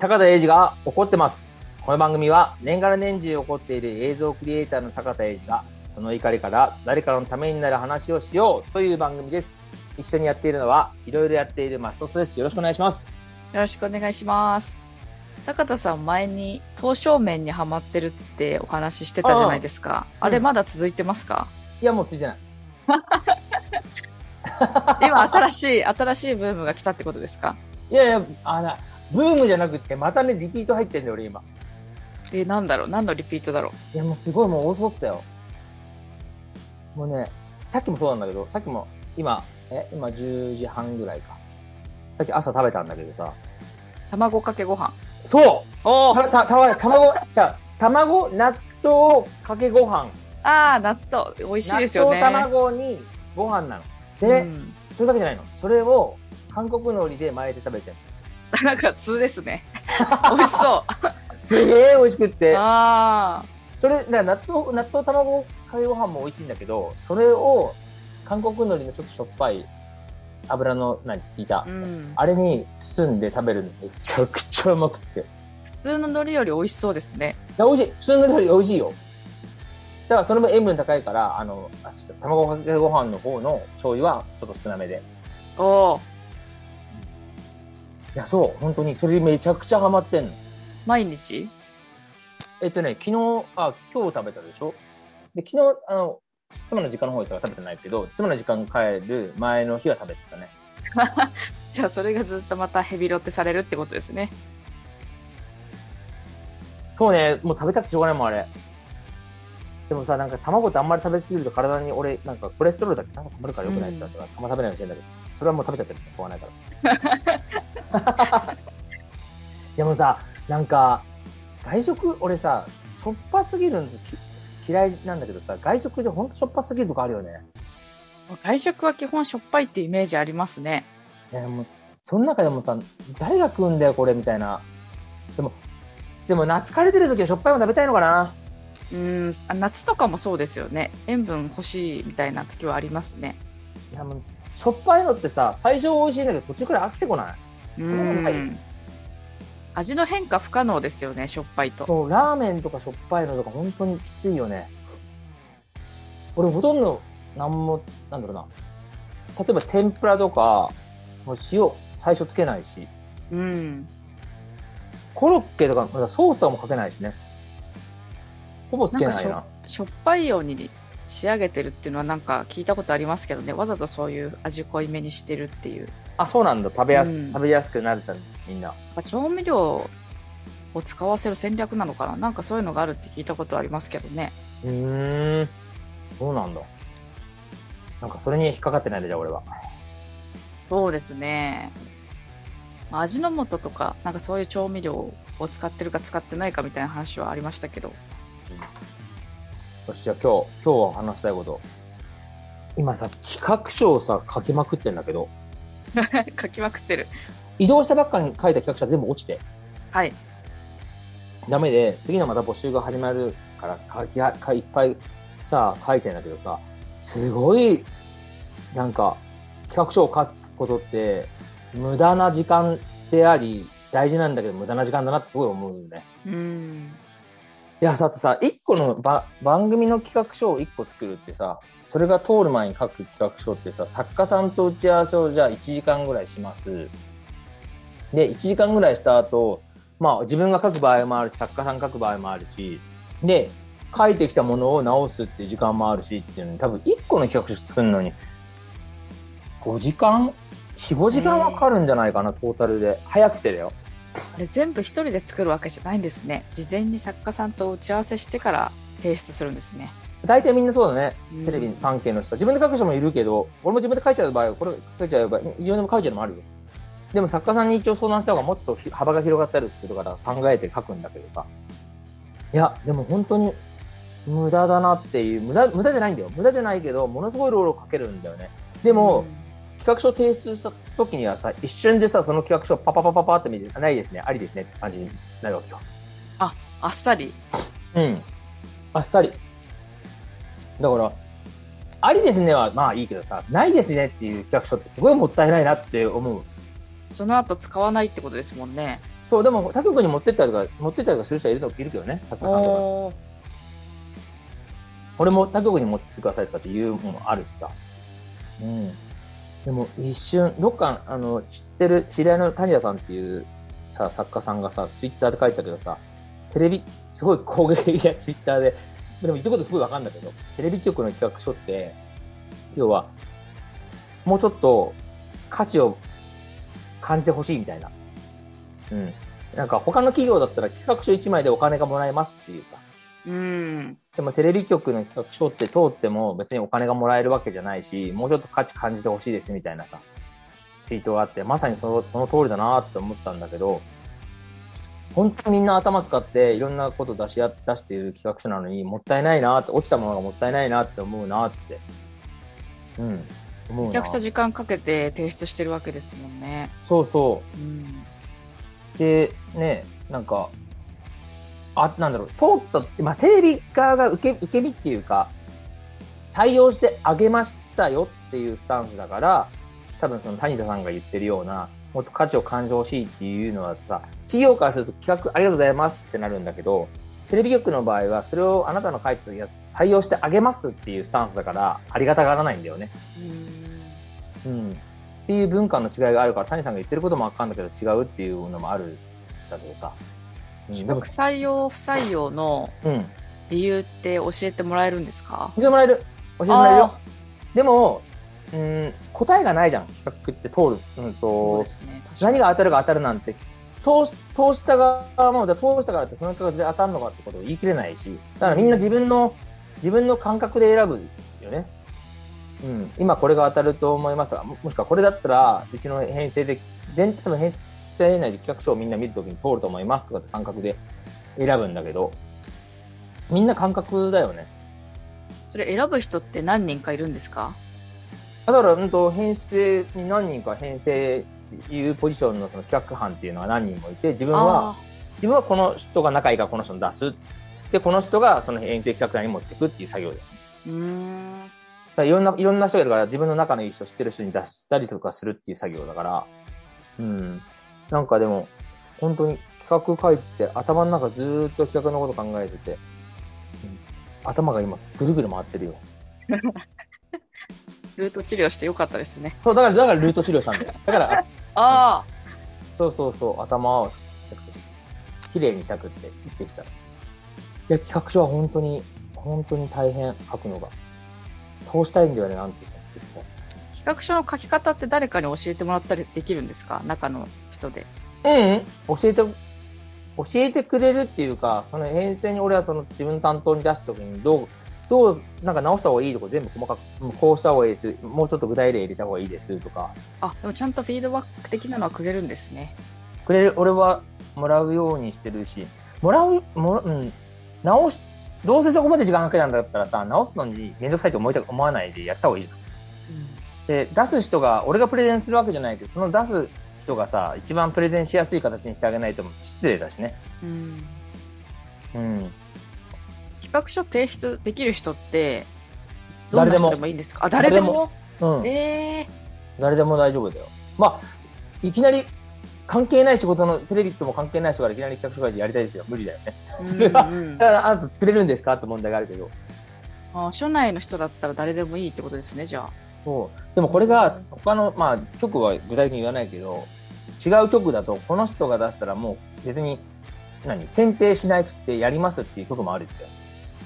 坂田英二が怒ってます。この番組は年がら年中起こっている映像クリエイターの坂田英二がその怒りから誰かのためになる話をしようという番組です。一緒にやっているのはいろいろやっているマストスです。よろしくお願いします。よろしくお願いします。坂田さん前に刀削麺にハマってるってお話ししてたじゃないですか。あうんれまだ続いてますか、いや、もうついてない。今新しい、新しいブームが来たってことですか？いやいや、あの、ブームじゃなくて、またね、リピート入ってんだよ、俺今。え、なんだろう？何のリピートだろう？いや、もうすごいもうオーソドックスだよ。もうね、さっきもそうなんだけど、さっきも今、え、今10時半ぐらいか。さっき朝食べたんだけどさ。卵かけご飯？そうおーたたた卵、じゃあ卵、納豆かけご飯。あー、納豆。美味しいですよね。納豆卵にご飯なの。で、うんそれだけじゃないの。それを韓国海苔で巻いて食べてる。なんか通ですね。美味しそう。すげえ美味しくって。あそれ、納豆、納豆卵かけご飯も美味しいんだけど、それを韓国海苔のちょっとしょっぱい油の、何、効いた？ー。う。ん。あれに包んで食べるのめちゃくちゃうまくって。い普通の海苔より美味しそうですね。や、美味しい。普通の料理美味しいよ。だからそれも塩分高いから、あの、あ卵かけご飯の方の醤油はちょっと少なめで。おー。いや、そう。本当に。それめちゃくちゃハマってんの。毎日？えっとね、昨日、あ、今日食べたでしょ？で、昨日、あの、妻の時間の方では食べてないけど、妻の時間帰る前の日は食べてたね。じゃあそれがずっとまたヘビロテされるってことですね。そうね、もう食べたくてしょうがないもん、あれ。でもさ、なんか卵ってあんまり食べ過ぎると体に俺、なんかコレステロールだけ？なんか溜まるから良くないって言ったから、あんま食べないようにしてんだけど、それはもう食べちゃってるしょうがないから。でもさ、なんか、外食、俺さ、しょっぱすぎるのき嫌いなんだけどさ、外食でほんとしょっぱすぎるとこあるよね。外食は基本しょっぱいってイメージありますね。いや、もう、その中でもさ、誰が食うんだよ、これ、みたいな。でも、でも、夏枯れてる時はしょっぱいも食べたいのかな。うん、あ夏とかもそうですよね。塩分欲しいみたいな時はありますね。いや、もう、しょっぱいのってさ、最初美味しいんだけど、途中から飽きてこない？うそん。味の変化不可能ですよね、しょっぱいと。そう、ラーメンとかしょっぱいのとか、本当にきついよね。俺、ほとんど、なんも、なんだろうな。例えば、天ぷらとか、もう塩、最初つけないし、うん。コロッケとか、ソースとかもかけないしね。ほぼつなんかしょけないな。しょっぱいように仕上げてるっていうのはなんか聞いたことありますけどね。わざとそういう味濃いめにしてるっていう。あ、そうなんだ。食べやす、うん食べやすくなるためみんな。調味料を使わせる戦略なのかな？なんかそういうのがあるって聞いたことありますけどね。うーん。そうなんだ。なんかそれに引っかかってないんだ、じゃあ俺は。そうですね。まあ味の素とか、なんかそういう調味料を使ってるか使ってないかみたいな話はありましたけど。よし、じゃあ今日、今日話したいこと。今さ、企画書をさ、書きまくってんだけど、書きまくってる。移動したばっかに書いた企画書全部落ちて、はい。ダメで、次のまた募集が始まるから、書きはかいっぱいさ、書いてんだけどさ、すごい、なんか、企画書を書くことって、無駄な時間であり、大事なんだけど、無駄な時間だなってすごい思うよね。うん。いや、さ、ってさ、一個のば番組の企画書を一個作るってさ、それが通る前に書く企画書ってさ、作家さんと打ち合わせをじゃあ1時間ぐらいします。で、1時間ぐらいした後、まあ自分が書く場合もあるし、作家さん書く場合もあるし、で、書いてきたものを直すっていう時間もあるしっていうのに、多分1個の企画書作るのに、5時間 ?4、5時間はかかるんじゃないかな、トータルで。早くてだよ。あれ全部一人で作るわけじゃないんですね。事前に作家さんと打ち合わせしてから提出するんですね。大体みんなそうだね。うんテレビ関係の人、自分で書く人もいるけど、俺も自分で書いちゃう場合は、これ書いちゃう場合、自分でも書いちゃうのもあるよ。でも作家さんに一応相談した方がもうちょっと幅が広がったりってことから考えて書くんだけどさ。いや、でも本当に無駄だなっていう、無駄、無駄じゃないんだよ。無駄じゃないけど、ものすごい労力かけるんだよね。でも、企画書提出した時にはさ、一瞬でさ、その企画書をパパパパパって見て、あないですね、ありですねって感じになるわけよ。あっさり。うん。あっさり。だから、ありですねはまあいいけどさ、ないですねっていう企画書ってすごいもったいないなって思う。その後使わないってことですもんね。そう、でも他局に持ってったりとか、持ってったりとかする人はいるのいるけどね、作家さんとか。おー俺も他局に持ってってくださいとかっていうものあるしさ。うん。でも一瞬、どっか、あの、知ってる、知り合いの谷田さんっていうさ、作家さんがさ、ツイッターで書いてたけどさ、テレビ、すごい攻撃的な ツイッターで、でも言ってことすごいわかんだけど、テレビ局の企画書って、要は、もうちょっと価値を感じてほしいみたいな。うん。なんか他の企業だったら企画書1枚でお金がもらえますっていうさ、うん。でもテレビ局の企画書って通っても別にお金がもらえるわけじゃないし、もうちょっと価値感じてほしいですみたいなさ、ツイートがあって、まさにそのその通りだなって思ったんだけど、本当にみんな頭使っていろんなこと出し合出している企画書なのに、もったいないなって、落ちたものがもったいないなって思うなって。うん。思うなめちゃくちゃ時間かけて提出してるわけですもんね。そうそうん。う。で、ね、なんか、あ、なんだろう、通った、まあ、テレビ側が受け、受け身っていうか、採用してあげましたよっていうスタンスだから、多分その谷田さんが言ってるような、もっと価値を感じてほしいっていうのはさ、企業からすると企画ありがとうございますってなるんだけど、テレビ局の場合は、それをあなたの書いてたやつ採用してあげますっていうスタンスだから、ありがたがらないんだよね。うん。っていう文化の違いがあるから、谷さんが言ってることもわかんだけど違うっていうのもあるんだけどさ。うん、でも企画、採用不採用のうん。理由って教えてもらえるんですか？教えてもらえる。教えてもらえるよあ。でも、うん、答えがないじゃん。企画って通る。うんとね。何が当たるか当たるなんて、通し通した側も、じゃあ通したからってその企画で当たるのかってことを言い切れないし、だからみんな自分の、自分の感覚で選ぶよね。うん、今これが当たると思いますが、ももしくはこれだったら、うちの編成で、全体の編成内で企画書をみんな見るときに通ると思いますとかって感覚で選ぶんだけど、みんな感覚だよね。それ選ぶ人って何人かいるんですか？だから、うんと、編成に何人か編成いうポジションのその企画班っていうのは何人もいて、自分は、あ自分はこの人が仲いいからこの人に出す。で、この人がその編成企画内に持っていくっていう作業だよね。ーうーん。いろんな、いろんな人がいるから自分の仲のいい人、知ってる人に出したりとかするっていう作業だから、うん。なんかでも、本当に企画書いて、頭の中ずーっと企画のこと考えてて、うん頭が今ぐるぐる回ってるよ。ルート治療してよかったですね。そう、だから、だからルート治療したんだよ。だから、ああ。そうそうそう、頭をきれいにしたくって言ってきた。いや、企画書は本当に、本当に大変、書くのが。通したいんだよね、なんて言ってた企画書の書き方って誰かに教えてもらったりできるんですか？中の人で。うん、うん、教えて、教えてくれるっていうか、その編成に俺はその自分の担当に出すときに、どう、どう、なんか直した方がいいとこ全部細かく、うんこうした方がいいです。もうちょっと具体例入れた方がいいですとか、あ、でもちゃんとフィードバック的なのはくれるんですね。くれる、俺はもらうようにしてるし、もらう、もらうん、直し、どうせそこまで時間かけたんだったらさ、直すのにめんどくさいと思いた思わないでやった方がいい。で、出す人が、俺がプレゼンするわけじゃないけど、その出す人がさ、一番プレゼンしやすい形にしてあげないと失礼だしね。うん。うん。企画書提出できる人って、どんな誰でも人でもいいんですか？あ、誰でも？うん。ええ誰でも大丈夫だよ。まあ、いきなり関係ない仕事のテレビとも関係ない人がいきなり企画書書いてやりたいですよ。無理だよね。ー。それはうんうんそれはあなた作れるんですか？って問題があるけど。あ署内の人だったら誰でもいいってことですね、じゃあ。そう。でもこれが他の、まあ、局は具体的に言わないけど、違う局だと、この人が出したらもう別に、何選定しなくてやりますっていう局もあるんだよ。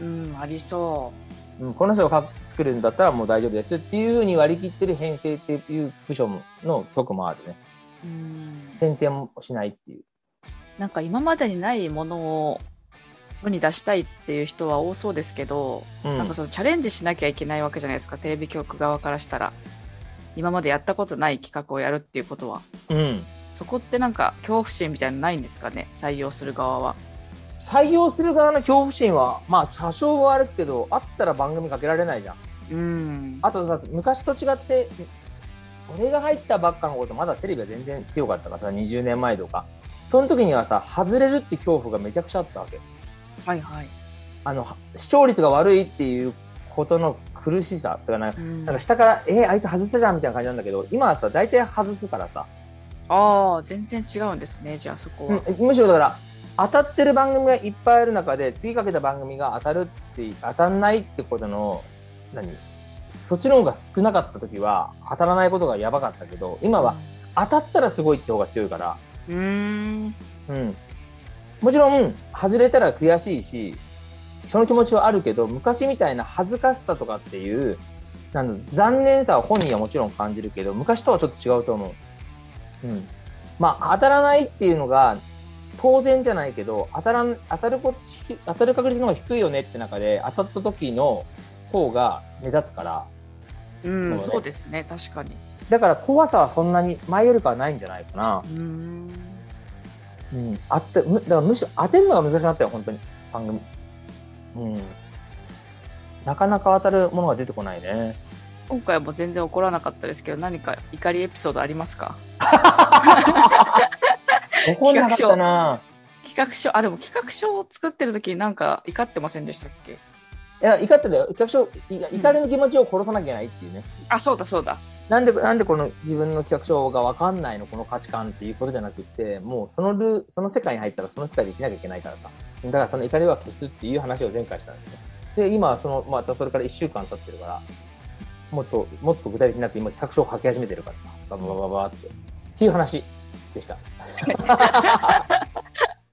うん、ありそうん、この人が作るんだったらもう大丈夫ですっていうふうに割り切ってる編成っていう部署もの局もあるね。う。うん。選定もしないっていう。なんか今までにないものを世に出したいっていう人は多そうですけど、うん、なんかそのチャレンジしなきゃいけないわけじゃないですか、テレビ局側からしたら。今までやったことない企画をやるっていうことは。うん。そこってなんか恐怖心みたいなのないんですかね、採用する側は。採用する側の恐怖心は、まあ、多少はあるけど、あったら番組かけられないじゃん。うん。あとさ、昔と違って、俺が入ったばっかのこと、まだテレビは全然強かったからさ、20年前とか。その時にはさ、外れるって恐怖がめちゃくちゃあったわけ。はいはい。あの、視聴率が悪いっていうことの苦しさとかなんか、うんなんか下から、えーあいつ外したじゃんみたいな感じなんだけど、今はさ、大体外すからさ、ああ、全然違うんですね、じゃあそこは。うんむしろだから、当たってる番組がいっぱいある中で、次かけた番組が当たるって、当たんないってことの、何？そっちの方が少なかった時は、当たらないことがやばかったけど、今は当たったらすごいって方が強いから、うーん。うん。もちろん、外れたら悔しいし、その気持ちはあるけど、昔みたいな恥ずかしさとかっていう、なんだ残念さは本人はもちろん感じるけど、昔とはちょっと違うと思う。うん。まあ、当たらないっていうのが、当然じゃないけど、当たらん、当たるこ当たる確率の方が低いよねって中で、当たった時の方が目立つから、うん、そうねそうですね、確かに。だから怖さはそんなに前よりかはないんじゃないかな。うーん。うん、あってむだからむしろ当てるのが難しくなったよ、本当に、番組。うん。なかなか当たるものが出てこないね。今回はもう全然怒らなかったですけど、何か怒りエピソードありますか？怒んなかったな。企画書、あ、でも企画書を作ってる時になんか怒ってませんでしたっけ？いや、怒ってたよ。企画書、い怒りの気持ちを殺さなきゃいけないっていうね。あ、そうだそうだ。なんで、なんでこの自分の企画書が分かんないの、この価値観っていうことじゃなくて、もうそのル、その世界に入ったらその世界で生きなきゃいけないからさ。だからその怒りは消すっていう話を前回したんですね。で、今はその、またそれから1週間経ってるから、もっと、もっと具体的になって今企画書を書き始めてるからさ、バババババって。っていう話でした。